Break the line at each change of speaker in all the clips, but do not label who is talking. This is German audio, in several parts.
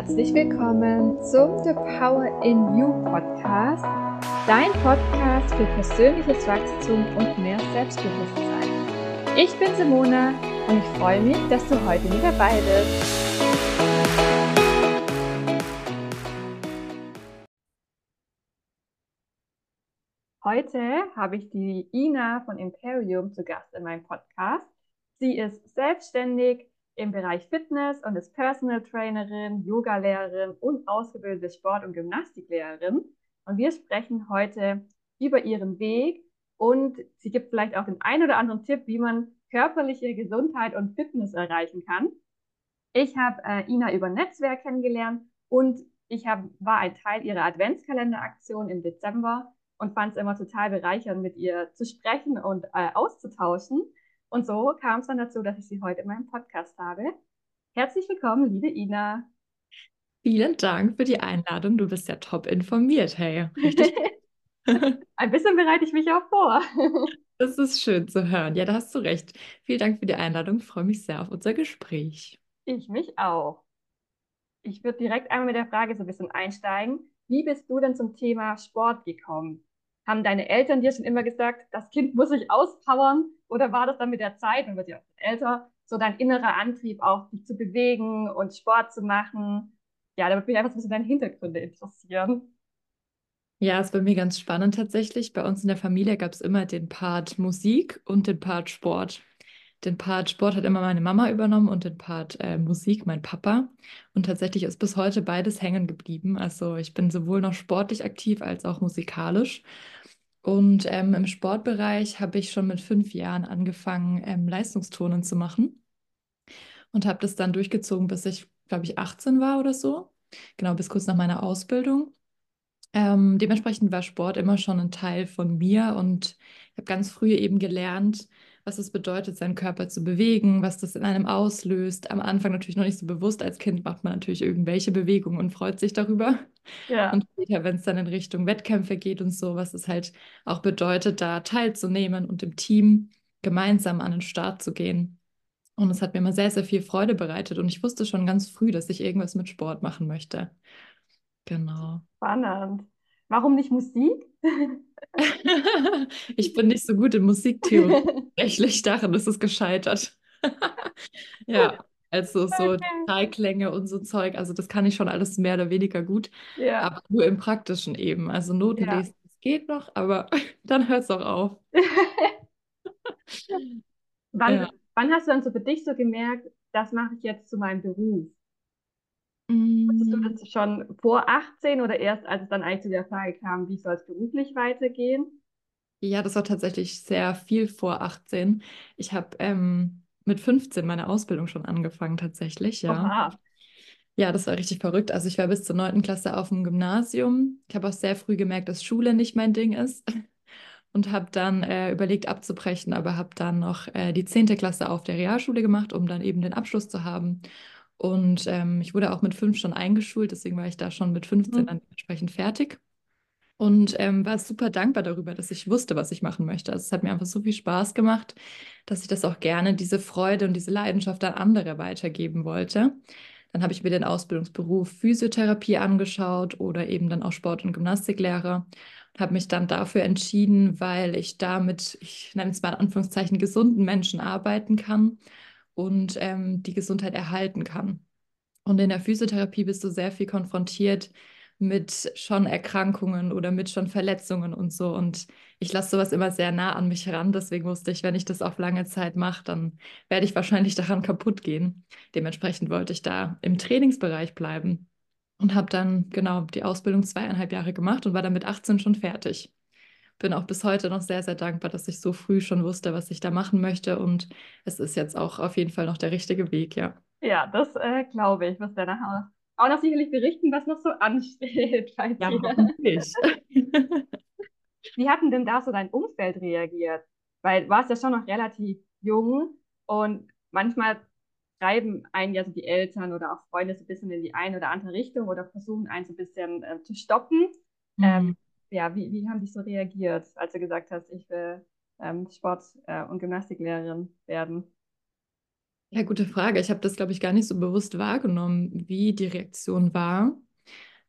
Herzlich willkommen zum The Power in You Podcast, dein Podcast für persönliches Wachstum und mehr Selbstbewusstsein. Ich bin Simona und ich freue mich, dass du heute mit dabei bist. Heute habe ich die Ina von Imperium zu Gast in meinem Podcast. Sie ist selbstständig im Bereich Fitness und ist Personal Trainerin, Yoga-Lehrerin und ausgebildete Sport- und Gymnastiklehrerin. Und wir sprechen heute über ihren Weg und sie gibt vielleicht auch den ein oder anderen Tipp, wie man körperliche Gesundheit und Fitness erreichen kann. Ich habe äh, Ina über Netzwerk kennengelernt und ich hab, war ein Teil ihrer Adventskalenderaktion im Dezember und fand es immer total bereichernd, mit ihr zu sprechen und äh, auszutauschen. Und so kam es dann dazu, dass ich sie heute in meinem Podcast habe. Herzlich willkommen, liebe Ina.
Vielen Dank für die Einladung. Du bist ja top informiert, hey. Richtig.
Ein bisschen bereite ich mich auch vor.
das ist schön zu hören. Ja, da hast du recht. Vielen Dank für die Einladung. Ich freue mich sehr auf unser Gespräch.
Ich mich auch. Ich würde direkt einmal mit der Frage so ein bisschen einsteigen. Wie bist du denn zum Thema Sport gekommen? Haben deine Eltern dir schon immer gesagt, das Kind muss sich auspowern? Oder war das dann mit der Zeit, und wird ja älter, so dein innerer Antrieb auch, dich zu bewegen und Sport zu machen? Ja, da würde mich einfach so ein bisschen deine Hintergründe interessieren.
Ja, ist bei mir ganz spannend tatsächlich. Bei uns in der Familie gab es immer den Part Musik und den Part Sport. Den Part Sport hat immer meine Mama übernommen und den Part äh, Musik mein Papa. Und tatsächlich ist bis heute beides hängen geblieben. Also ich bin sowohl noch sportlich aktiv als auch musikalisch. Und ähm, im Sportbereich habe ich schon mit fünf Jahren angefangen, ähm, Leistungsturnen zu machen. Und habe das dann durchgezogen, bis ich, glaube ich, 18 war oder so. Genau, bis kurz nach meiner Ausbildung. Ähm, dementsprechend war Sport immer schon ein Teil von mir und ich habe ganz früh eben gelernt, was es bedeutet, seinen Körper zu bewegen, was das in einem auslöst. Am Anfang natürlich noch nicht so bewusst. Als Kind macht man natürlich irgendwelche Bewegungen und freut sich darüber. Ja. Und später, wenn es dann in Richtung Wettkämpfe geht und so, was es halt auch bedeutet, da teilzunehmen und im Team gemeinsam an den Start zu gehen. Und es hat mir immer sehr, sehr viel Freude bereitet. Und ich wusste schon ganz früh, dass ich irgendwas mit Sport machen möchte. Genau.
Spannend. Warum nicht Musik?
ich bin nicht so gut in Musiktheorie. Tatsächlich daran ist es gescheitert. ja, also so. Teilklänge und so Zeug, also das kann ich schon alles mehr oder weniger gut. Ja. Aber nur im Praktischen eben. Also Noten ja. lesen, das geht noch, aber dann hört es auch auf.
wann, ja. wann hast du dann so für dich so gemerkt, das mache ich jetzt zu meinem Beruf? Wusstest du mm. das schon vor 18 oder erst, als es dann eigentlich zu der Frage kam, wie soll es beruflich weitergehen?
Ja, das war tatsächlich sehr viel vor 18. Ich habe ähm, mit 15 meine Ausbildung schon angefangen, tatsächlich, ja. Oha. Ja, das war richtig verrückt. Also ich war bis zur 9. Klasse auf dem Gymnasium. Ich habe auch sehr früh gemerkt, dass Schule nicht mein Ding ist und habe dann äh, überlegt abzubrechen, aber habe dann noch äh, die 10. Klasse auf der Realschule gemacht, um dann eben den Abschluss zu haben und ähm, ich wurde auch mit fünf schon eingeschult, deswegen war ich da schon mit 15 mhm. dann entsprechend fertig. Und ähm, war super dankbar darüber, dass ich wusste, was ich machen möchte. Also es hat mir einfach so viel Spaß gemacht, dass ich das auch gerne, diese Freude und diese Leidenschaft an andere weitergeben wollte. Dann habe ich mir den Ausbildungsberuf Physiotherapie angeschaut oder eben dann auch Sport- und Gymnastiklehrer und habe mich dann dafür entschieden, weil ich da mit, ich nenne es mal in Anführungszeichen, gesunden Menschen arbeiten kann und ähm, die Gesundheit erhalten kann. Und in der Physiotherapie bist du sehr viel konfrontiert mit schon Erkrankungen oder mit schon Verletzungen und so. Und ich lasse sowas immer sehr nah an mich ran. Deswegen wusste ich, wenn ich das auf lange Zeit mache, dann werde ich wahrscheinlich daran kaputt gehen. Dementsprechend wollte ich da im Trainingsbereich bleiben und habe dann genau die Ausbildung zweieinhalb Jahre gemacht und war dann mit 18 schon fertig bin auch bis heute noch sehr, sehr dankbar, dass ich so früh schon wusste, was ich da machen möchte. Und es ist jetzt auch auf jeden Fall noch der richtige Weg, ja.
Ja, das äh, glaube ich. Was der nachher auch noch sicherlich berichten, was noch so ansteht. Ja, hoffentlich. Wie hat denn da so dein Umfeld reagiert? Weil du warst ja schon noch relativ jung und manchmal treiben einen ja so die Eltern oder auch Freunde so ein bisschen in die eine oder andere Richtung oder versuchen einen so ein bisschen äh, zu stoppen. Mhm. Ähm, ja, wie, wie haben die so reagiert, als du gesagt hast, ich will ähm, Sport- äh, und Gymnastiklehrerin werden?
Ja, gute Frage. Ich habe das, glaube ich, gar nicht so bewusst wahrgenommen, wie die Reaktion war.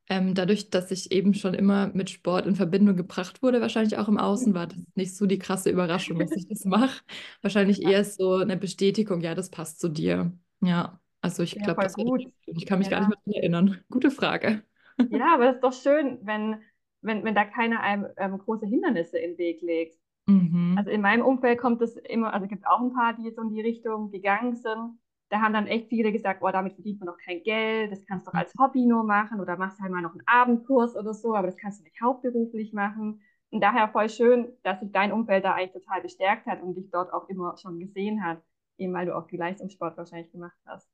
Ähm, dadurch, dass ich eben schon immer mit Sport in Verbindung gebracht wurde, wahrscheinlich auch im Außen, war das nicht so die krasse Überraschung, dass ich das mache. Wahrscheinlich eher so eine Bestätigung, ja, das passt zu dir. Ja, also ich
Ja,
glaube, das
gut.
ich, ich kann mich gar nicht
Ja.
mehr daran erinnern. Gute Frage.
Ja, aber das ist doch schön, wenn, wenn, wenn da keiner einem ähm, große Hindernisse im Weg legt.
Mhm.
Also in meinem Umfeld kommt es immer, also gibt es auch ein paar, die so in die Richtung gegangen sind. Da haben dann echt viele gesagt, oh, damit verdient man doch kein Geld, das kannst du doch als Hobby nur machen oder machst halt mal noch einen Abendkurs oder so, aber das kannst du nicht hauptberuflich machen. Und daher voll schön, dass sich dein Umfeld da eigentlich total bestärkt hat und dich dort auch immer schon gesehen hat, eben weil du auch die Leistungssport wahrscheinlich gemacht hast.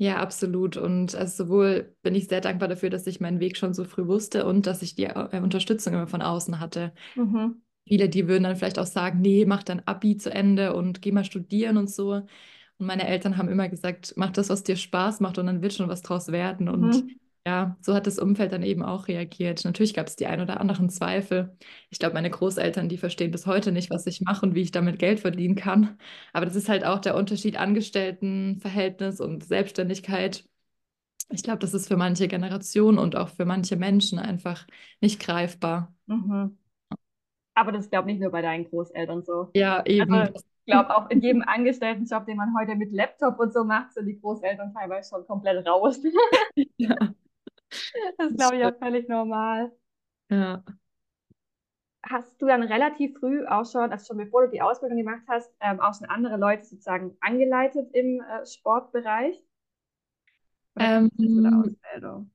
Ja, absolut. Und also sowohl bin ich sehr dankbar dafür, dass ich meinen Weg schon so früh wusste und dass ich die äh, Unterstützung immer von außen hatte.
Mhm.
Viele, die würden dann vielleicht auch sagen, nee, mach dein Abi zu Ende und geh mal studieren und so. Und meine Eltern haben immer gesagt, mach das, was dir Spaß macht und dann wird schon was draus werden. Und
Mhm.
Ja, so hat das Umfeld dann eben auch reagiert. Natürlich gab es die ein oder anderen Zweifel. Ich glaube, meine Großeltern, die verstehen bis heute nicht, was ich mache und wie ich damit Geld verdienen kann. Aber das ist halt auch der Unterschied Angestelltenverhältnis und Selbstständigkeit. Ich glaube, das ist für manche Generationen und auch für manche Menschen einfach nicht greifbar.
Mhm. Aber das glaube ich nicht nur bei deinen Großeltern so.
Ja, eben.
Also ich glaube auch in jedem Angestelltenjob, den man heute mit Laptop und so macht, sind die Großeltern teilweise schon komplett raus.
Ja,
Das ist, glaube ich, auch völlig normal.
Ja.
Hast du dann relativ früh auch schon, also schon bevor du die Ausbildung gemacht hast, ähm, auch schon andere Leute sozusagen angeleitet im äh, Sportbereich? Oder
Ähm,
Ausbildung?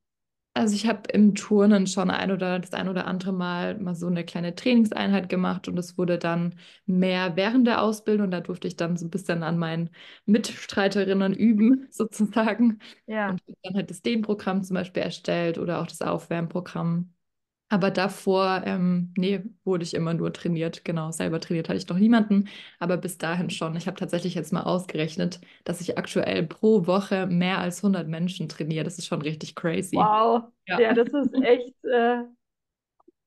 Also ich habe im Turnen schon ein oder das ein oder andere Mal mal so eine kleine Trainingseinheit gemacht und es wurde dann mehr während der Ausbildung. Da durfte ich dann so ein bisschen an meinen Mitstreiterinnen üben, sozusagen.
Ja.
Und dann halt das Dehnprogramm zum Beispiel erstellt oder auch das Aufwärmprogramm. Aber davor, ähm, nee, wurde ich immer nur trainiert. Genau, selber trainiert hatte ich noch niemanden, aber bis dahin schon. Ich habe tatsächlich jetzt mal ausgerechnet, dass ich aktuell pro Woche mehr als 100 Menschen trainiere. Das ist schon richtig crazy.
Wow.
Ja,
Ja, das ist echt äh,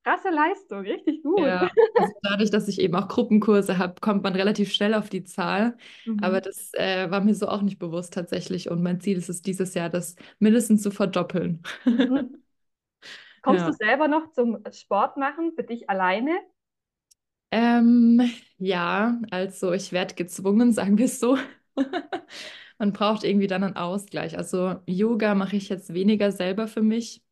krasse Leistung, richtig gut.
ja. Also dadurch, dass ich eben auch Gruppenkurse habe, kommt man relativ schnell auf die Zahl. Aber
Mhm.
das äh, war mir so auch nicht bewusst tatsächlich. Und mein Ziel ist es dieses Jahr, das mindestens zu verdoppeln.
Mhm. Kommst du
Ja.
selber noch zum Sport machen für dich alleine?
Ähm, ja, also ich werde gezwungen, sagen wir es so. Man braucht irgendwie dann einen Ausgleich. Also Yoga mache ich jetzt weniger selber für mich.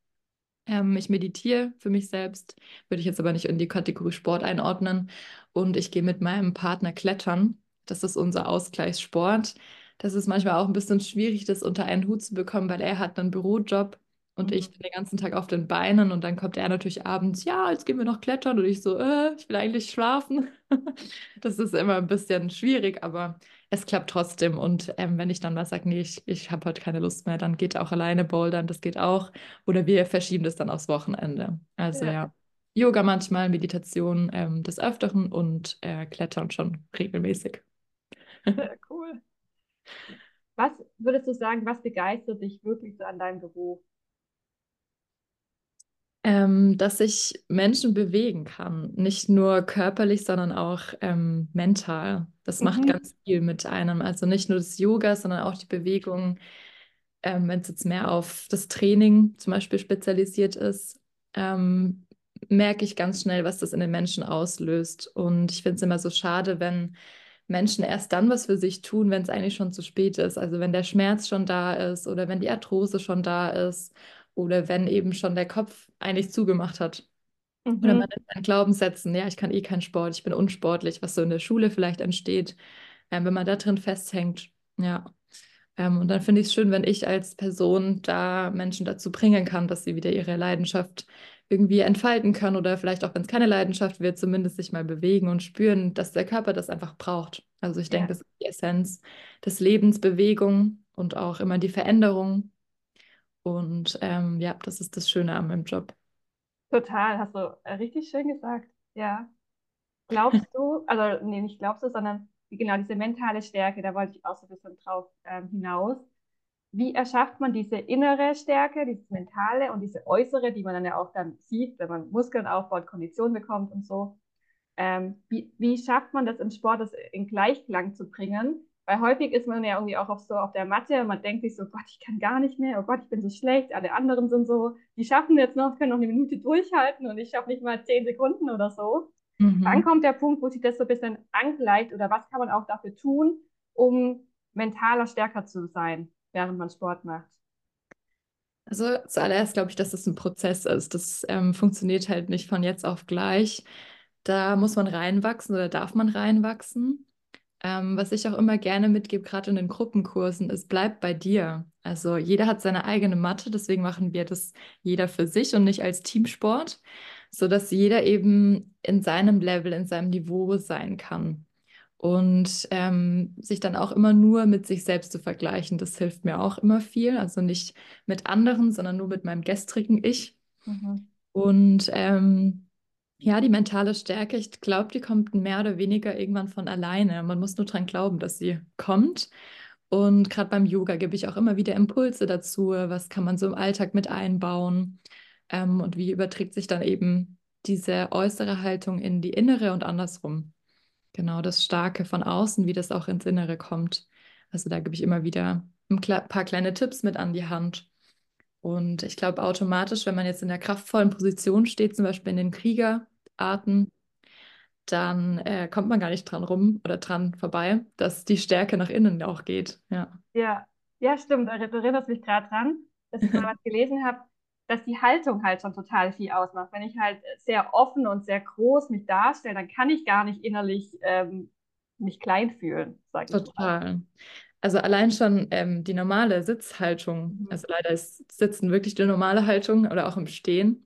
Ähm, ich meditiere für mich selbst, würde ich jetzt aber nicht in die Kategorie Sport einordnen. Und ich gehe mit meinem Partner klettern. Das ist unser Ausgleichssport. Das ist manchmal auch ein bisschen schwierig, das unter einen Hut zu bekommen, weil er hat einen Bürojob und
Mhm.
ich bin den ganzen Tag auf den Beinen und dann kommt er natürlich abends, ja, jetzt gehen wir noch klettern und ich so, äh, ich will eigentlich schlafen. Das ist immer ein bisschen schwierig, aber es klappt trotzdem. Und ähm, wenn ich dann mal sage, nee, ich, ich habe heute keine Lust mehr, dann geht auch alleine bouldern, das geht auch. Oder wir verschieben das dann aufs Wochenende. Also
Ja,
ja, Yoga manchmal, Meditation ähm, des Öfteren und äh, Klettern schon regelmäßig.
cool. Was würdest du sagen, was begeistert dich wirklich so an deinem Beruf?
Ähm, dass ich Menschen bewegen kann, nicht nur körperlich, sondern auch ähm, mental. Das macht
Mhm.
ganz viel mit einem. Also nicht nur das Yoga, sondern auch die Bewegung, ähm, wenn es jetzt mehr auf das Training zum Beispiel spezialisiert ist, ähm, merke ich ganz schnell, was das in den Menschen auslöst. Und ich finde es immer so schade, wenn Menschen erst dann was für sich tun, wenn es eigentlich schon zu spät ist. Also wenn der Schmerz schon da ist oder wenn die Arthrose schon da ist oder wenn eben schon der Kopf eigentlich zugemacht hat. Oder
Mhm.
man in seinen Glaubenssätzen, ja, ich kann eh keinen Sport, ich bin unsportlich, was so in der Schule vielleicht entsteht, ähm, wenn man da drin festhängt. Ja. Ähm, und dann finde ich es schön, wenn ich als Person da Menschen dazu bringen kann, dass sie wieder ihre Leidenschaft irgendwie entfalten können oder vielleicht auch, wenn es keine Leidenschaft wird, zumindest sich mal bewegen und spüren, dass der Körper das einfach braucht. Also ich denke,
Ja,
das ist die Essenz des Lebens, Bewegung und auch immer die Veränderung. Und ähm, ja, das ist das Schöne an meinem Job.
total, hast du äh, richtig schön gesagt. Ja. Glaubst du, also nee, nicht glaubst du, sondern genau diese mentale Stärke, da wollte ich auch so ein bisschen drauf ähm, hinaus. Wie erschafft man diese innere Stärke, dieses mentale und diese äußere, die man dann ja auch dann sieht, wenn man Muskeln aufbaut, Kondition bekommt und so? Ähm, wie, wie schafft man das im Sport, das in Gleichklang zu bringen, Weil häufig ist man ja irgendwie auch auf so auf der Matte und man denkt sich so, Gott, ich kann gar nicht mehr, oh Gott, ich bin so schlecht, alle anderen sind so, die schaffen jetzt noch, können noch eine Minute durchhalten und ich schaffe nicht mal zehn Sekunden oder so. Mhm. Wann kommt der Punkt, wo sich das so ein bisschen angleicht oder was kann man auch dafür tun, um mentaler stärker zu sein, während man Sport macht?
Also zuallererst glaube ich, dass das ein Prozess ist. Das ähm, funktioniert halt nicht von jetzt auf gleich. Da muss man reinwachsen oder darf man reinwachsen. Ähm, was ich auch immer gerne mitgebe, gerade in den Gruppenkursen, ist, bleib bei dir. Also jeder hat seine eigene Matte, deswegen machen wir das jeder für sich und nicht als Teamsport, sodass jeder eben in seinem Level, in seinem Niveau sein kann. Und ähm, sich dann auch immer nur mit sich selbst zu vergleichen, das hilft mir auch immer viel. Also nicht mit anderen, sondern nur mit meinem gestrigen Ich. Mhm. Und ähm, ja, die mentale Stärke, ich glaube, die kommt mehr oder weniger irgendwann von alleine. Man muss nur dran glauben, dass sie kommt. Und gerade beim Yoga gebe ich auch immer wieder Impulse dazu, was kann man so im Alltag mit einbauen ähm, und wie überträgt sich dann eben diese äußere Haltung in die innere und andersrum. Genau, das Starke von außen, wie das auch ins Innere kommt. Also da gebe ich immer wieder ein paar kleine Tipps mit an die Hand. Und ich glaube automatisch, wenn man jetzt in der kraftvollen Position steht, zum Beispiel in den Kriegerarten, dann äh, kommt man gar nicht dran rum oder dran vorbei, dass die Stärke nach innen auch geht. Ja,
ja, ja stimmt. Du erinnerst mich gerade dran, dass ich mal was gelesen habe, dass die Haltung halt schon total viel ausmacht. Wenn ich halt sehr offen und sehr groß mich darstelle, dann kann ich gar nicht innerlich ähm, mich klein fühlen,
sage ich Total. Also allein schon ähm, die normale Sitzhaltung, mhm. also leider ist Sitzen wirklich die normale Haltung oder auch im Stehen.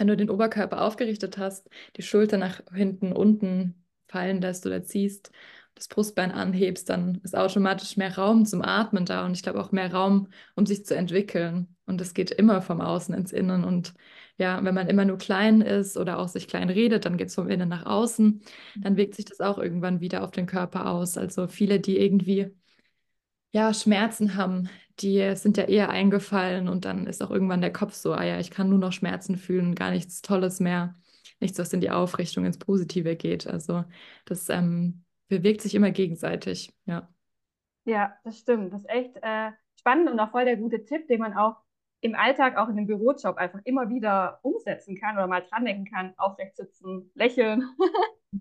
Wenn du den Oberkörper aufgerichtet hast, die Schulter nach hinten, unten fallen lässt oder ziehst das Brustbein anhebst, dann ist automatisch mehr Raum zum Atmen da und ich glaube auch mehr Raum, um sich zu entwickeln. Und das geht immer vom Außen ins Innen. Und ja, wenn man immer nur klein ist oder auch sich klein redet, dann geht es vom Innen nach außen. Dann wirkt sich das auch irgendwann wieder auf den Körper aus. Also viele, die irgendwie ja, Schmerzen haben, die sind ja eher eingefallen und dann ist auch irgendwann der Kopf so, ah ja, ich kann nur noch Schmerzen fühlen, gar nichts Tolles mehr, nichts, was in die Aufrichtung, ins Positive geht. Also das ähm, bewirkt sich immer gegenseitig, ja.
Ja, das stimmt. Das ist echt äh, spannend und auch voll der gute Tipp, den man auch im Alltag, auch in dem Bürojob einfach immer wieder umsetzen kann oder mal dran denken kann, aufrecht sitzen, lächeln.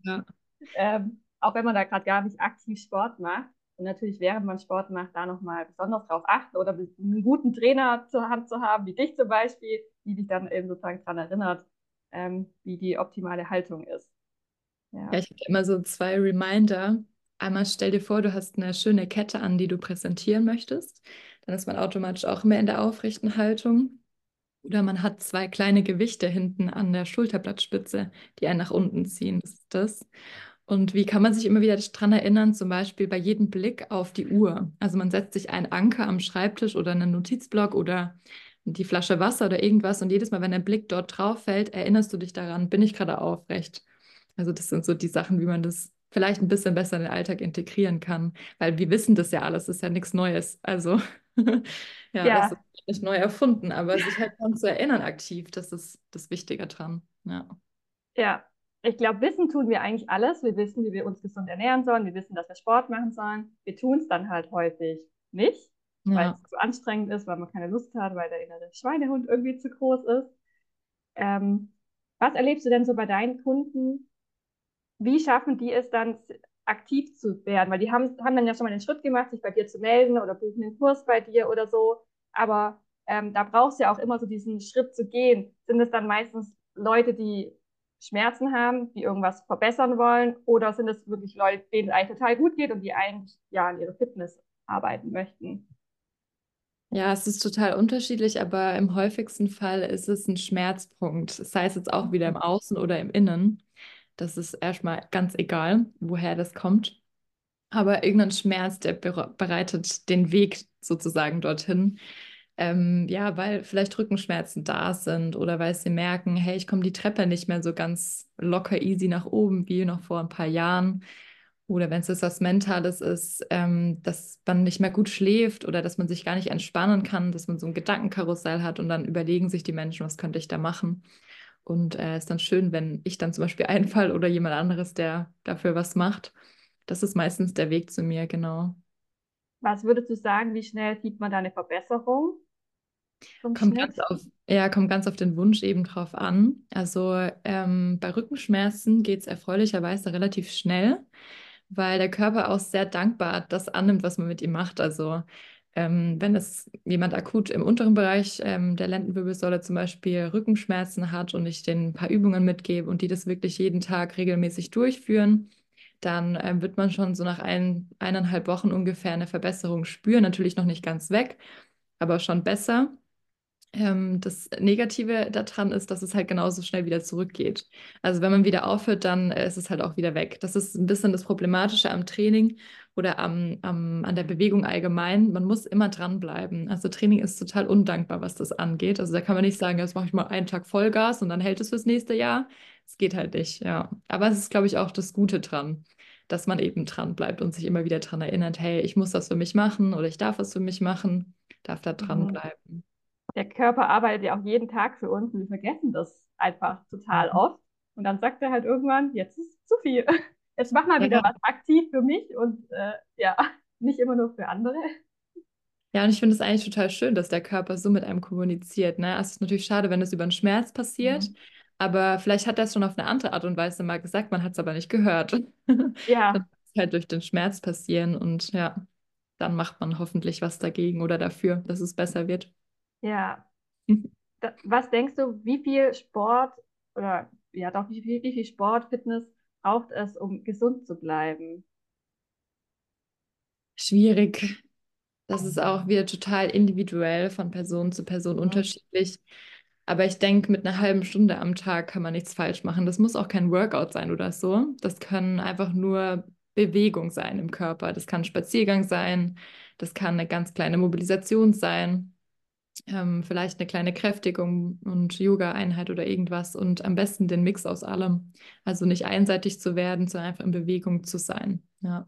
Ja. ähm, auch wenn man da gerade gar nicht aktiv Sport macht. Und natürlich, während man Sport macht, da nochmal besonders drauf achten oder einen guten Trainer zur Hand zu haben, wie dich zum Beispiel, die dich dann eben sozusagen daran erinnert, ähm, wie die optimale Haltung ist.
Ja, ja ich habe immer so zwei Reminder. Einmal stell dir vor, du hast eine schöne Kette an, die du präsentieren möchtest. Dann ist man automatisch auch immer in der aufrechten Haltung. Oder man hat zwei kleine Gewichte hinten an der Schulterblattspitze, die einen nach unten ziehen. Das ist das. Und wie kann man sich immer wieder daran erinnern, zum Beispiel bei jedem Blick auf die Uhr? Also man setzt sich einen Anker am Schreibtisch oder einen Notizblock oder die Flasche Wasser oder irgendwas und jedes Mal, wenn der Blick dort drauf fällt, erinnerst du dich daran, bin ich gerade aufrecht? Also das sind so die Sachen, wie man das vielleicht ein bisschen besser in den Alltag integrieren kann, weil wir wissen das ja alles, das ist ja nichts Neues. Also ja, ja, das ist nicht neu erfunden, aber sich halt daran zu erinnern aktiv, das ist das Wichtige dran. Ja.
Ja, ich glaube, wissen tun wir eigentlich alles. Wir wissen, wie wir uns gesund ernähren sollen. Wir wissen, dass wir Sport machen sollen. Wir tun es dann halt häufig nicht, ja. weil es zu anstrengend ist, weil man keine Lust hat, weil der innere Schweinehund irgendwie zu groß ist. Ähm, was erlebst du denn so bei deinen Kunden, wie schaffen die es dann aktiv zu werden? Weil die haben, haben dann ja schon mal den Schritt gemacht, sich bei dir zu melden oder buchen den Kurs bei dir oder so. Aber ähm, da brauchst du ja auch immer so diesen Schritt zu gehen. Sind es dann meistens Leute, die Schmerzen haben, die irgendwas verbessern wollen? Oder sind es wirklich Leute, denen es eigentlich total gut geht und die eigentlich ja an ihre Fitness arbeiten möchten?
Ja, es ist total unterschiedlich, aber im häufigsten Fall ist es ein Schmerzpunkt. Das heißt jetzt auch wieder im mhm. Außen oder im Innen. Das ist erstmal ganz egal, woher das kommt. Aber irgendein Schmerz, der bereitet den Weg sozusagen dorthin. Ähm, ja, weil vielleicht Rückenschmerzen da sind oder weil sie merken, hey, ich komme die Treppe nicht mehr so ganz locker easy nach oben wie noch vor ein paar Jahren. Oder wenn es jetzt was Mentales ist, ähm, dass man nicht mehr gut schläft oder dass man sich gar nicht entspannen kann, dass man so ein Gedankenkarussell hat und dann überlegen sich die Menschen, was könnte ich da machen. Und es äh, ist dann schön, wenn ich dann zum Beispiel einfall oder jemand anderes, der dafür was macht. Das ist meistens der Weg zu mir, genau.
Was würdest du sagen, wie schnell sieht man da eine Verbesserung?
Kommt ganz, auf, ja, kommt ganz auf den Wunsch eben drauf an. Also ähm, bei Rückenschmerzen geht es erfreulicherweise relativ schnell, weil der Körper auch sehr dankbar das annimmt, was man mit ihm macht. Also ähm, wenn es jemand akut im unteren Bereich ähm, der Lendenwirbelsäule zum Beispiel Rückenschmerzen hat und ich denen ein paar Übungen mitgebe und die das wirklich jeden Tag regelmäßig durchführen, dann ähm, wird man schon so nach ein, eineinhalb Wochen ungefähr eine Verbesserung spüren. Natürlich noch nicht ganz weg, aber schon besser. Ähm, das Negative daran ist, dass es halt genauso schnell wieder zurückgeht. Also wenn man wieder aufhört, dann äh, ist es halt auch wieder weg. Das ist ein bisschen das Problematische am Training oder am, am, an der Bewegung allgemein. Man muss immer dranbleiben. Also Training ist total undankbar, was das angeht. Also da kann man nicht sagen, jetzt mache ich mal einen Tag Vollgas und dann hält es fürs nächste Jahr. Es geht halt nicht, ja. Aber es ist, glaube ich, auch das Gute dran, dass man eben dran bleibt und sich immer wieder daran erinnert, hey, ich muss das für mich machen oder ich darf was für mich machen, darf da dranbleiben. Mhm
der Körper arbeitet ja auch jeden Tag für uns und wir vergessen das einfach total mhm. oft. Und dann sagt er halt irgendwann, jetzt ist zu viel. Jetzt mach mal wieder ja. was aktiv für mich und äh, ja, nicht immer nur für andere.
Ja, und ich finde es eigentlich total schön, dass der Körper so mit einem kommuniziert. Ne? Also es ist natürlich schade, wenn es über einen Schmerz passiert, mhm. aber vielleicht hat er es schon auf eine andere Art und Weise mal gesagt, man hat es aber nicht gehört. Ja. das ist halt durch den Schmerz passieren und ja, dann macht man hoffentlich was dagegen oder dafür, dass es besser wird.
Ja. Was denkst du, wie viel Sport oder ja doch, wie viel, wie viel Sport, Fitness braucht es, um gesund zu bleiben?
Schwierig. Das ist auch wieder total individuell von Person zu Person mhm. unterschiedlich. Aber ich denke, mit einer halben Stunde am Tag kann man nichts falsch machen. Das muss auch kein Workout sein oder so. Das kann einfach nur Bewegung sein im Körper. Das kann ein Spaziergang sein. Das kann eine ganz kleine Mobilisation sein ähm, vielleicht eine kleine Kräftigung und Yoga-Einheit oder irgendwas und am besten den Mix aus allem. Also nicht einseitig zu werden, sondern einfach in Bewegung zu sein. Ja.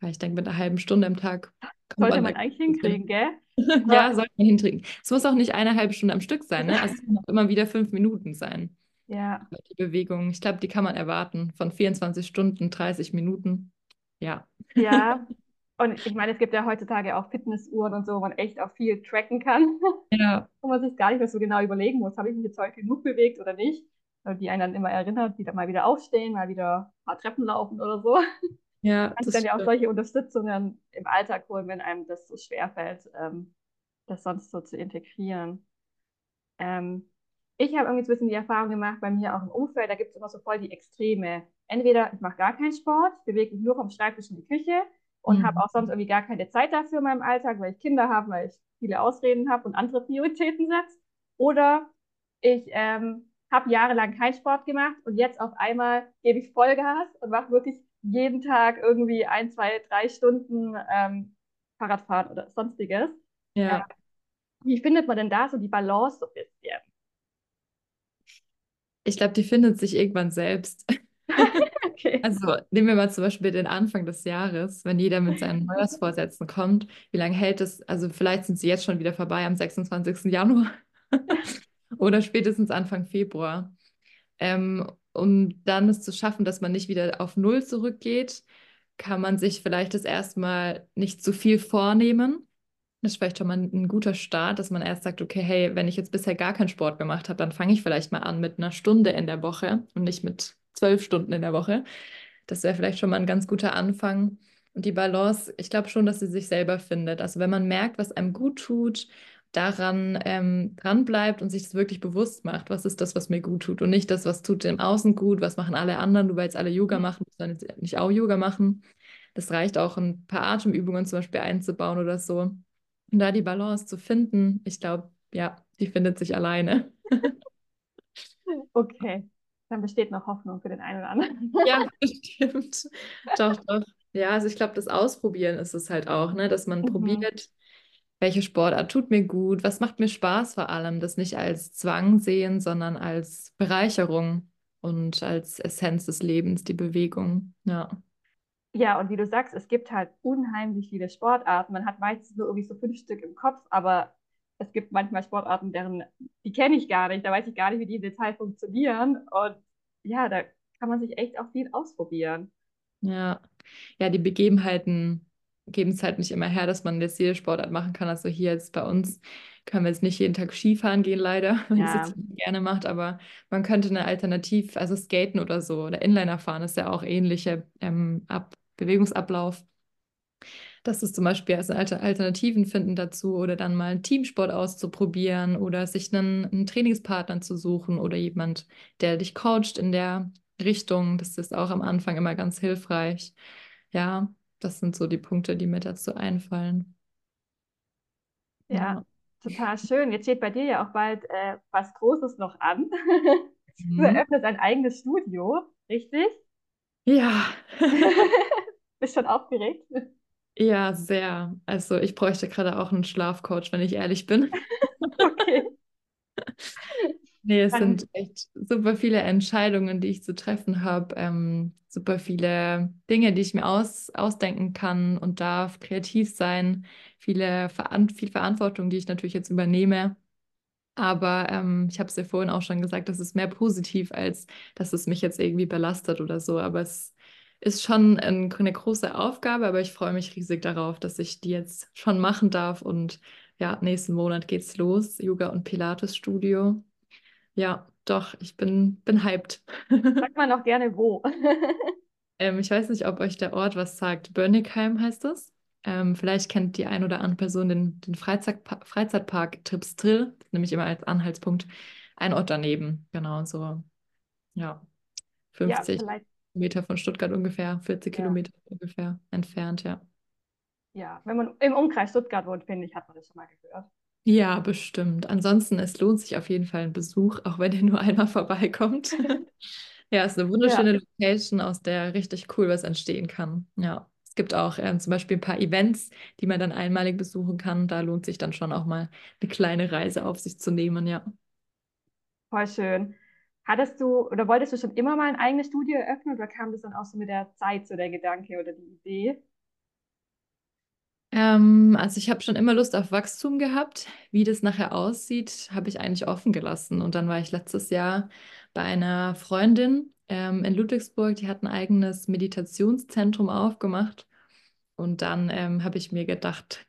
Weil ich denke, mit einer halben Stunde am Tag.
Sollte man eigentlich hinkriegen, gell?
ja, sollte man hinkriegen. Es muss auch nicht eine halbe Stunde am Stück sein, ne? Also es kann auch immer wieder fünf Minuten sein.
Ja.
Die Bewegung, ich glaube, die kann man erwarten. Von 24 Stunden, 30 Minuten. Ja.
Ja, Und ich meine, es gibt ja heutzutage auch Fitnessuhren und so, wo man echt auch viel tracken kann.
Ja.
Wo man sich gar nicht mehr so genau überlegen muss, habe ich mich jetzt heute genug bewegt oder nicht. Die einen dann immer erinnert, die dann mal wieder aufstehen, mal wieder ein paar Treppen laufen oder so.
Ja.
Man kann dann ja auch solche Unterstützungen im Alltag holen, wenn einem das so schwerfällt, ähm, das sonst so zu integrieren. Ähm, ich habe irgendwie so ein bisschen die Erfahrung gemacht, bei mir auch im Umfeld, da gibt es immer so voll die Extreme. Entweder ich mache gar keinen Sport, bewege mich nur vom Schreibtisch in die Küche und mhm. habe auch sonst irgendwie gar keine Zeit dafür in meinem Alltag, weil ich Kinder habe, weil ich viele Ausreden habe und andere Prioritäten setze. Oder ich ähm, habe jahrelang keinen Sport gemacht und jetzt auf einmal gebe ich Vollgas und mache wirklich jeden Tag irgendwie ein, zwei, drei Stunden ähm, Fahrradfahren oder sonstiges.
Ja. Äh,
wie findet man denn da so die Balance so ein bisschen?
Ich glaube, die findet sich irgendwann selbst. Okay. Also nehmen wir mal zum Beispiel den Anfang des Jahres, wenn jeder mit seinen Neujahrsvorsätzen kommt. Wie lange hält es? Also vielleicht sind sie jetzt schon wieder vorbei am 26. Januar oder spätestens Anfang Februar. Ähm, um dann es zu schaffen, dass man nicht wieder auf Null zurückgeht, kann man sich vielleicht das erstmal nicht zu viel vornehmen. Das ist vielleicht schon mal ein guter Start, dass man erst sagt, okay, hey, wenn ich jetzt bisher gar keinen Sport gemacht habe, dann fange ich vielleicht mal an mit einer Stunde in der Woche und nicht mit zwölf Stunden in der Woche. Das wäre vielleicht schon mal ein ganz guter Anfang. Und die Balance, ich glaube schon, dass sie sich selber findet. Also wenn man merkt, was einem gut tut, daran ähm, dranbleibt und sich das wirklich bewusst macht, was ist das, was mir gut tut und nicht das, was tut dem Außen gut, was machen alle anderen, nur weil jetzt alle Yoga machen, muss man jetzt nicht auch Yoga machen. Das reicht auch, ein paar Atemübungen zum Beispiel einzubauen oder so. Und da die Balance zu finden, ich glaube, ja, die findet sich alleine.
Okay dann besteht noch Hoffnung für den einen oder anderen.
Ja, stimmt. Doch, doch. Ja, also ich glaube, das Ausprobieren ist es halt auch, ne? dass man mhm. probiert, welche Sportart tut mir gut, was macht mir Spaß vor allem, das nicht als Zwang sehen, sondern als Bereicherung und als Essenz des Lebens, die Bewegung. Ja.
Ja, und wie du sagst, es gibt halt unheimlich viele Sportarten. Man hat meistens nur irgendwie so fünf Stück im Kopf, aber es gibt manchmal Sportarten, deren, die kenne ich gar nicht, da weiß ich gar nicht, wie die im Detail funktionieren. Und ja, da kann man sich echt auch viel ausprobieren.
Ja, ja, die Begebenheiten geben es halt nicht immer her, dass man jetzt jede Sportart machen kann. Also hier jetzt bei uns können wir jetzt nicht jeden Tag Skifahren gehen, leider, wenn ja. es jetzt gerne macht, aber man könnte eine Alternativ, also Skaten oder so oder Inliner fahren, ist ja auch ähnliche ähm, Ab Bewegungsablauf. Das ist zum Beispiel als Alternativen finden dazu oder dann mal einen Teamsport auszuprobieren oder sich einen, einen Trainingspartner zu suchen oder jemand, der dich coacht in der Richtung. Das ist auch am Anfang immer ganz hilfreich. Ja, das sind so die Punkte, die mir dazu einfallen.
Ja, total schön. Jetzt steht bei dir ja auch bald äh, was Großes noch an. Mhm. Du eröffnest ein eigenes Studio, richtig?
Ja.
Bist schon aufgeregt?
Ja, sehr. Also ich bräuchte gerade auch einen Schlafcoach, wenn ich ehrlich bin. Okay. Nee, es Dann, sind echt super viele Entscheidungen, die ich zu treffen habe, ähm, super viele Dinge, die ich mir aus, ausdenken kann und darf, kreativ sein, viele Veran viel Verantwortung, die ich natürlich jetzt übernehme. Aber ähm, ich habe es ja vorhin auch schon gesagt, das ist mehr positiv, als dass es mich jetzt irgendwie belastet oder so. Aber es ist schon ein, eine große Aufgabe, aber ich freue mich riesig darauf, dass ich die jetzt schon machen darf. Und ja, nächsten Monat geht's los, Yoga- und Pilates-Studio. Ja, doch, ich bin, bin hyped.
Sag mal noch gerne wo.
ähm, ich weiß nicht, ob euch der Ort was sagt. Börnigheim heißt es. Ähm, vielleicht kennt die ein oder andere Person den, den Freizeitpark, Freizeitpark Tripstrill, nämlich immer als Anhaltspunkt. Ein Ort daneben, genau, so, ja, 50 ja, Meter von Stuttgart ungefähr, 40 ja. Kilometer ungefähr entfernt, ja.
Ja, wenn man im Umkreis Stuttgart wohnt, finde ich, hat man das schon mal gehört.
Ja, bestimmt. Ansonsten, es lohnt sich auf jeden Fall ein Besuch, auch wenn ihr nur einmal vorbeikommt. ja, es ist eine wunderschöne ja. Location, aus der richtig cool was entstehen kann. Ja, es gibt auch ähm, zum Beispiel ein paar Events, die man dann einmalig besuchen kann. Da lohnt sich dann schon auch mal eine kleine Reise auf sich zu nehmen, ja.
Voll schön. Hattest du oder wolltest du schon immer mal ein eigenes Studio eröffnen oder kam das dann auch so mit der Zeit, so der Gedanke oder die Idee?
Ähm, also ich habe schon immer Lust auf Wachstum gehabt. Wie das nachher aussieht, habe ich eigentlich offen gelassen. Und dann war ich letztes Jahr bei einer Freundin ähm, in Ludwigsburg, die hat ein eigenes Meditationszentrum aufgemacht. Und dann ähm, habe ich mir gedacht,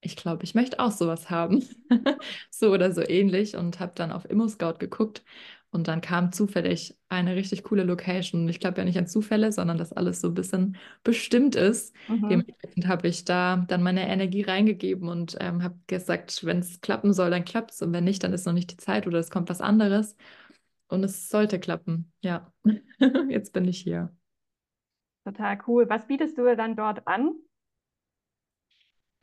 ich glaube, ich möchte auch sowas haben. so oder so ähnlich. Und habe dann auf ImmoScout geguckt und dann kam zufällig eine richtig coole Location. Ich glaube ja nicht an Zufälle, sondern dass alles so ein bisschen bestimmt ist. Mhm. Dementsprechend habe ich da dann meine Energie reingegeben und ähm, habe gesagt, wenn es klappen soll, dann klappt es. Und wenn nicht, dann ist noch nicht die Zeit oder es kommt was anderes. Und es sollte klappen. Ja, jetzt bin ich hier.
Total cool. Was bietest du dann dort an?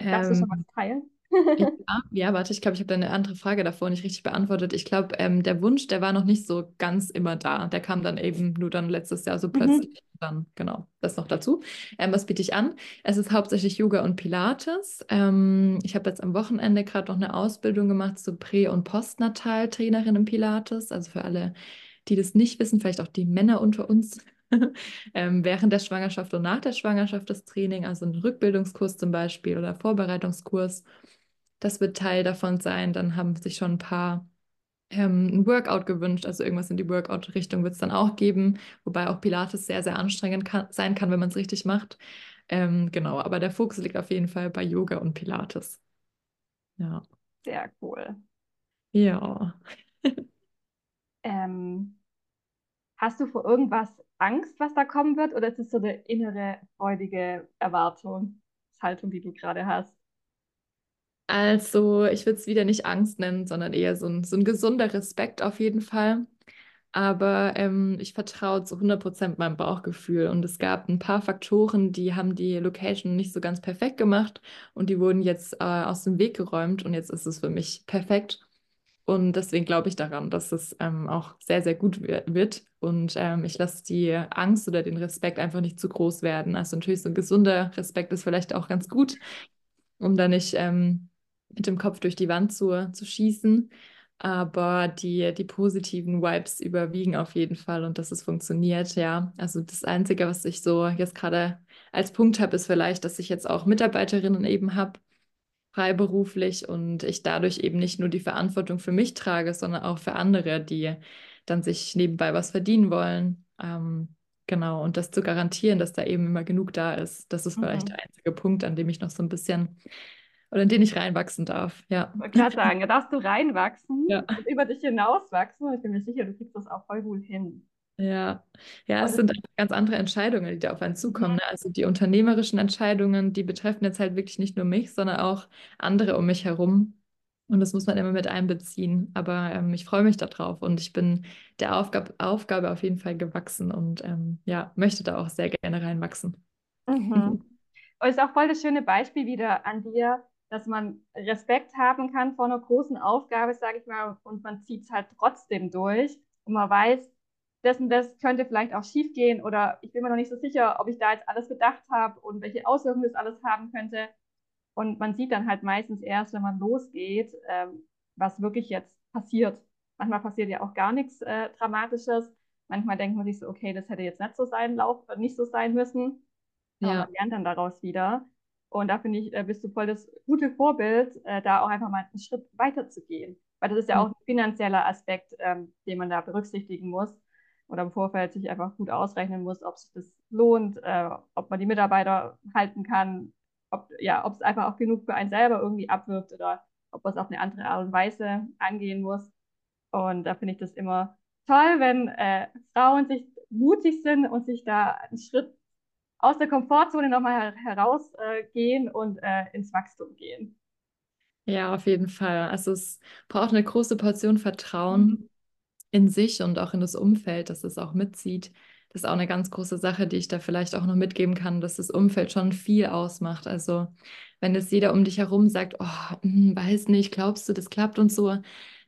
Darfst du schon ähm, was teilen?
Ja, ja, warte, ich glaube, ich habe deine andere Frage davor nicht richtig beantwortet. Ich glaube, ähm, der Wunsch, der war noch nicht so ganz immer da. Der kam dann eben nur dann letztes Jahr so mhm. plötzlich. Mhm. Dann, genau, das noch dazu. Ähm, was biete ich an? Es ist hauptsächlich Yoga und Pilates. Ähm, ich habe jetzt am Wochenende gerade noch eine Ausbildung gemacht zur Prä- und Postnatal-Trainerin im Pilates. Also für alle, die das nicht wissen, vielleicht auch die Männer unter uns. ähm, während der Schwangerschaft und nach der Schwangerschaft das Training, also ein Rückbildungskurs zum Beispiel oder Vorbereitungskurs. Das wird Teil davon sein. Dann haben sich schon ein paar ähm, ein Workout gewünscht, also irgendwas in die Workout-Richtung wird es dann auch geben, wobei auch Pilates sehr, sehr anstrengend kann, sein kann, wenn man es richtig macht. Ähm, genau, aber der Fokus liegt auf jeden Fall bei Yoga und Pilates. Ja.
Sehr cool.
Ja.
ähm, hast du vor irgendwas Angst, was da kommen wird, oder ist es so eine innere, freudige Erwartungshaltung, die du gerade hast?
Also, ich würde es wieder nicht Angst nennen, sondern eher so ein, so ein gesunder Respekt auf jeden Fall. Aber ähm, ich vertraue zu 100% meinem Bauchgefühl. Und es gab ein paar Faktoren, die haben die Location nicht so ganz perfekt gemacht. Und die wurden jetzt äh, aus dem Weg geräumt. Und jetzt ist es für mich perfekt. Und deswegen glaube ich daran, dass es ähm, auch sehr, sehr gut wird. Und ähm, ich lasse die Angst oder den Respekt einfach nicht zu groß werden. Also natürlich so ein gesunder Respekt ist vielleicht auch ganz gut, um da nicht ähm, mit dem Kopf durch die Wand zu, zu schießen. Aber die, die positiven Vibes überwiegen auf jeden Fall und dass es funktioniert, ja. Also das Einzige, was ich so jetzt gerade als Punkt habe, ist vielleicht, dass ich jetzt auch Mitarbeiterinnen eben habe, freiberuflich und ich dadurch eben nicht nur die Verantwortung für mich trage, sondern auch für andere, die dann sich nebenbei was verdienen wollen. Ähm, genau. Und das zu garantieren, dass da eben immer genug da ist, das ist mhm. vielleicht der einzige Punkt, an dem ich noch so ein bisschen oder in den ich reinwachsen darf. Ja.
Ich wollte gerade sagen, da darfst du reinwachsen ja. und über dich hinauswachsen. Ich bin mir sicher, du kriegst das auch voll gut hin.
Ja, ja, es sind ganz andere Entscheidungen, die da auf einen zukommen. Ne? Also die unternehmerischen Entscheidungen, die betreffen jetzt halt wirklich nicht nur mich, sondern auch andere um mich herum. Und das muss man immer mit einbeziehen. Aber ähm, ich freue mich darauf und ich bin der Aufgab Aufgabe auf jeden Fall gewachsen und ähm, ja, möchte da auch sehr gerne reinwachsen.
Mhm. Und ist auch voll das schöne Beispiel wieder an dir, dass man Respekt haben kann vor einer großen Aufgabe, sage ich mal, und man zieht es halt trotzdem durch und man weiß, das und das könnte vielleicht auch schief gehen oder ich bin mir noch nicht so sicher, ob ich da jetzt alles bedacht habe und welche Auswirkungen das alles haben könnte. Und man sieht dann halt meistens erst, wenn man losgeht, ähm, was wirklich jetzt passiert. Manchmal passiert ja auch gar nichts äh, Dramatisches. Manchmal denkt man sich so, okay, das hätte jetzt nicht so sein, lauf, nicht so sein müssen. Aber ja. man lernt dann daraus wieder. Und da finde ich, äh, bist du voll das gute Vorbild, äh, da auch einfach mal einen Schritt weiter zu gehen. Weil das ist ja auch ein finanzieller Aspekt, ähm, den man da berücksichtigen muss oder im Vorfeld sich einfach gut ausrechnen muss, ob sich das lohnt, äh, ob man die Mitarbeiter halten kann, ob ja, ob es einfach auch genug für einen selber irgendwie abwirft oder ob man es auf eine andere Art und Weise angehen muss. Und da finde ich das immer toll, wenn äh, Frauen sich mutig sind und sich da einen Schritt aus der Komfortzone nochmal herausgehen äh, und äh, ins Wachstum gehen.
Ja, auf jeden Fall. Also es braucht eine große Portion Vertrauen. Mhm in sich und auch in das Umfeld, dass es auch mitzieht. Das ist auch eine ganz große Sache, die ich da vielleicht auch noch mitgeben kann, dass das Umfeld schon viel ausmacht. Also wenn jetzt jeder um dich herum sagt, oh, hm, weiß nicht, glaubst du, das klappt und so,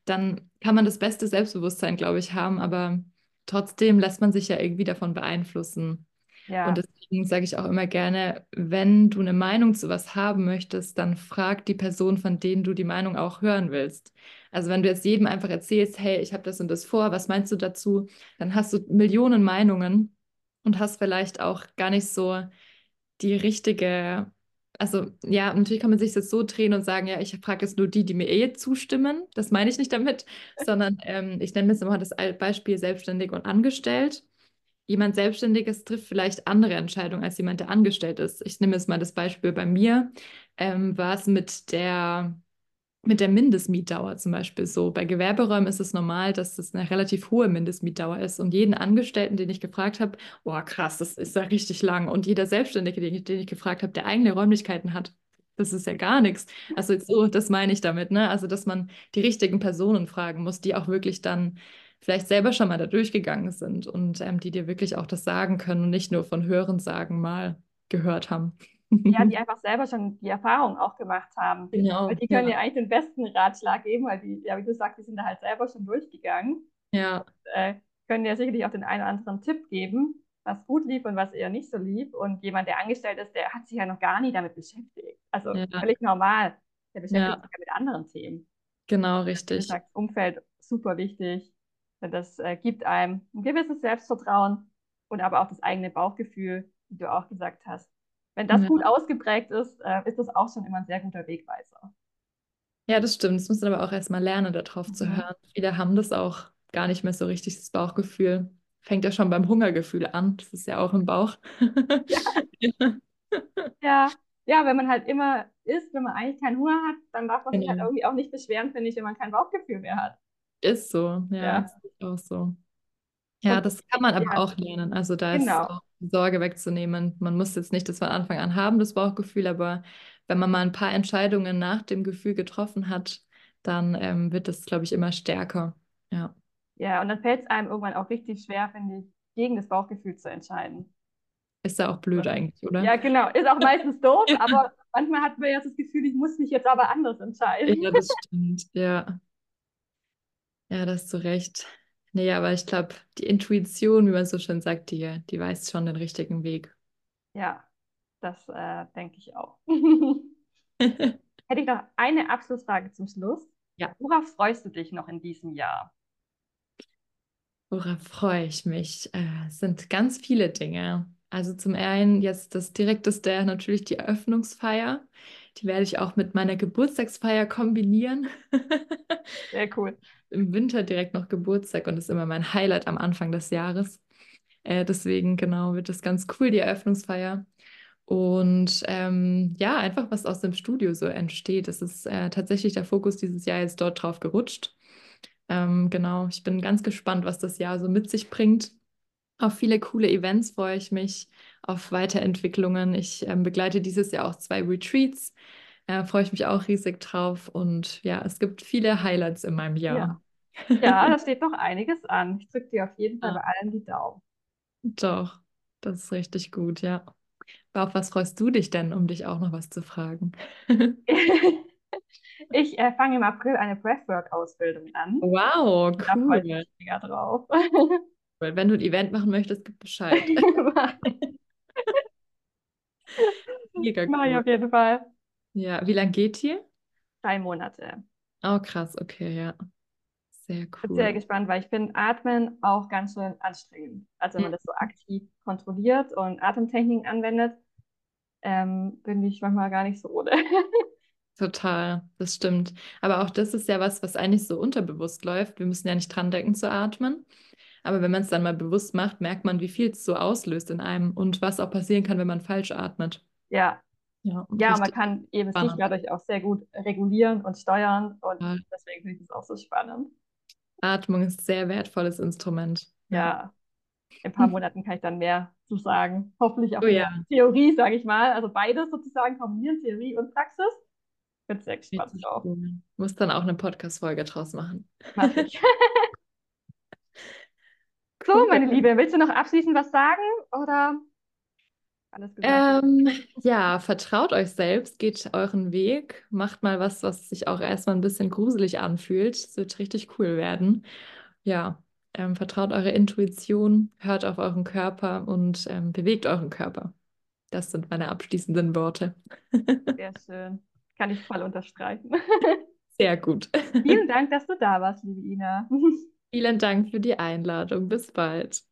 dann kann man das beste Selbstbewusstsein, glaube ich, haben, aber trotzdem lässt man sich ja irgendwie davon beeinflussen. Ja. Und deswegen sage ich auch immer gerne, wenn du eine Meinung zu was haben möchtest, dann frag die Person, von denen du die Meinung auch hören willst. Also wenn du jetzt jedem einfach erzählst, hey, ich habe das und das vor, was meinst du dazu? Dann hast du Millionen Meinungen und hast vielleicht auch gar nicht so die richtige, also ja, natürlich kann man sich das so drehen und sagen, ja, ich frage jetzt nur die, die mir eh zustimmen. Das meine ich nicht damit, sondern ähm, ich nenne jetzt immer das Beispiel selbstständig und angestellt jemand Selbstständiges trifft vielleicht andere Entscheidungen als jemand, der angestellt ist. Ich nehme jetzt mal das Beispiel bei mir. Ähm, war es mit der, mit der Mindestmietdauer zum Beispiel so? Bei Gewerberäumen ist es normal, dass das eine relativ hohe Mindestmietdauer ist. Und jeden Angestellten, den ich gefragt habe, boah, krass, das ist ja richtig lang. Und jeder Selbstständige, den ich, den ich gefragt habe, der eigene Räumlichkeiten hat, das ist ja gar nichts. Also so, das meine ich damit, ne? Also, dass man die richtigen Personen fragen muss, die auch wirklich dann vielleicht selber schon mal da durchgegangen sind und ähm, die dir wirklich auch das sagen können und nicht nur von Hörensagen mal gehört haben.
Ja, die einfach selber schon die Erfahrung auch gemacht haben. Genau. Weil die können ja. ja eigentlich den besten Ratschlag geben, weil die, ja, wie du sagst, die sind da halt selber schon durchgegangen.
Ja. Und,
äh, können ja sicherlich auch den einen oder anderen Tipp geben, was gut lief und was eher nicht so lief. Und jemand, der angestellt ist, der hat sich ja noch gar nie damit beschäftigt. Also ja. völlig normal. Der beschäftigt ja. sich ja mit anderen Themen.
Genau, richtig.
Sagst, Umfeld super wichtig. Das äh, gibt einem ein gewisses Selbstvertrauen und aber auch das eigene Bauchgefühl, wie du auch gesagt hast. Wenn das ja. gut ausgeprägt ist, äh, ist das auch schon immer ein sehr guter Wegweiser.
Ja, das stimmt. Das muss man aber auch erstmal lernen, darauf mhm. zu hören. Viele haben das auch gar nicht mehr so richtig, das Bauchgefühl. Fängt ja schon beim Hungergefühl an. Das ist ja auch im Bauch.
ja. ja. ja. wenn man halt immer isst, wenn man eigentlich keinen Hunger hat, dann darf man sich halt irgendwie auch nicht beschweren, finde ich, wenn man kein Bauchgefühl mehr hat.
Ist so, ja, ja. ist auch so. Ja, Und, das kann man aber ja. auch lernen. Also da genau. ist auch die Sorge wegzunehmen. Man muss jetzt nicht das von Anfang an haben, das Bauchgefühl, aber wenn man mal ein paar Entscheidungen nach dem Gefühl getroffen hat, dann ähm, wird das, glaube ich, immer stärker. Ja.
Ja, und dann fällt es einem irgendwann auch richtig schwer, finde ich, gegen das Bauchgefühl zu entscheiden.
Ist ja auch blöd eigentlich, oder?
Ja, genau. Ist auch meistens doof, aber manchmal hat man ja das Gefühl, ich muss mich jetzt aber anders entscheiden.
Ja, das stimmt, ja. Ja, da hast du recht. Nee, aber ich glaube, die Intuition, wie man so schön sagt, die, die weiß schon den richtigen Weg.
Ja, das äh, denke ich auch. Hätte ich noch eine Abschlussfrage zum Schluss.
Ja.
Worauf freust du dich noch in diesem Jahr?
Worauf freue ich mich? Äh, es sind ganz viele Dinge. Also zum einen jetzt das direkteste natürlich die Eröffnungsfeier. Die werde ich auch mit meiner Geburtstagsfeier kombinieren.
Sehr cool.
Im Winter direkt noch Geburtstag und das ist immer mein Highlight am Anfang des Jahres. Äh, deswegen, genau, wird das ganz cool, die Eröffnungsfeier. Und ähm, ja, einfach was aus dem Studio so entsteht. Es ist äh, tatsächlich der Fokus dieses Jahr jetzt dort drauf gerutscht. Ähm, genau, ich bin ganz gespannt, was das Jahr so mit sich bringt. Auf viele coole Events freue ich mich, auf Weiterentwicklungen. Ich ähm, begleite dieses Jahr auch zwei Retreats. Äh, freue ich mich auch riesig drauf. Und ja, es gibt viele Highlights in meinem Jahr.
Ja, ja da steht noch einiges an. Ich drücke dir auf jeden Fall ja. bei allen die Daumen.
Doch, das ist richtig gut, ja. Auf was freust du dich denn, um dich auch noch was zu fragen?
ich äh, fange im April eine Breathwork-Ausbildung an.
Wow, cool. Da freue
ich mich mega drauf.
Wenn du ein Event machen möchtest, gib Bescheid.
mega cool. Mach ich auf jeden Fall.
Ja, wie lange geht hier?
Drei Monate.
Oh, krass, okay, ja. Sehr cool.
Ich bin sehr gespannt, weil ich finde Atmen auch ganz schön anstrengend. Also wenn man das so aktiv kontrolliert und Atemtechniken anwendet, ähm, bin ich manchmal gar nicht so ohne.
Total, das stimmt. Aber auch das ist ja was, was eigentlich so unterbewusst läuft. Wir müssen ja nicht dran denken zu atmen. Aber wenn man es dann mal bewusst macht, merkt man, wie viel es so auslöst in einem und was auch passieren kann, wenn man falsch atmet.
Ja. Ja, ja man kann eben sich dadurch auch sehr gut regulieren und steuern und ja. deswegen finde ich das auch so spannend.
Atmung ist ein sehr wertvolles Instrument.
Ja. In ein paar Monaten kann ich dann mehr zu sagen. Hoffentlich auch oh, ja. Theorie, sage ich mal. Also beides sozusagen kombinieren, Theorie und Praxis. Bin sehr gespannt drauf.
Muss dann auch eine Podcast-Folge draus machen.
Mach ich. so, meine Liebe, willst du noch abschließend was sagen? Oder
alles gesagt? Ähm, ja, vertraut euch selbst, geht euren Weg, macht mal was, was sich auch erstmal ein bisschen gruselig anfühlt. Es wird richtig cool werden. Ja, ähm, vertraut eure Intuition, hört auf euren Körper und ähm, bewegt euren Körper. Das sind meine abschließenden Worte.
Sehr schön. Kann ich voll unterstreichen.
Sehr gut.
Vielen Dank, dass du da warst, liebe Ina.
Vielen Dank für die Einladung. Bis bald.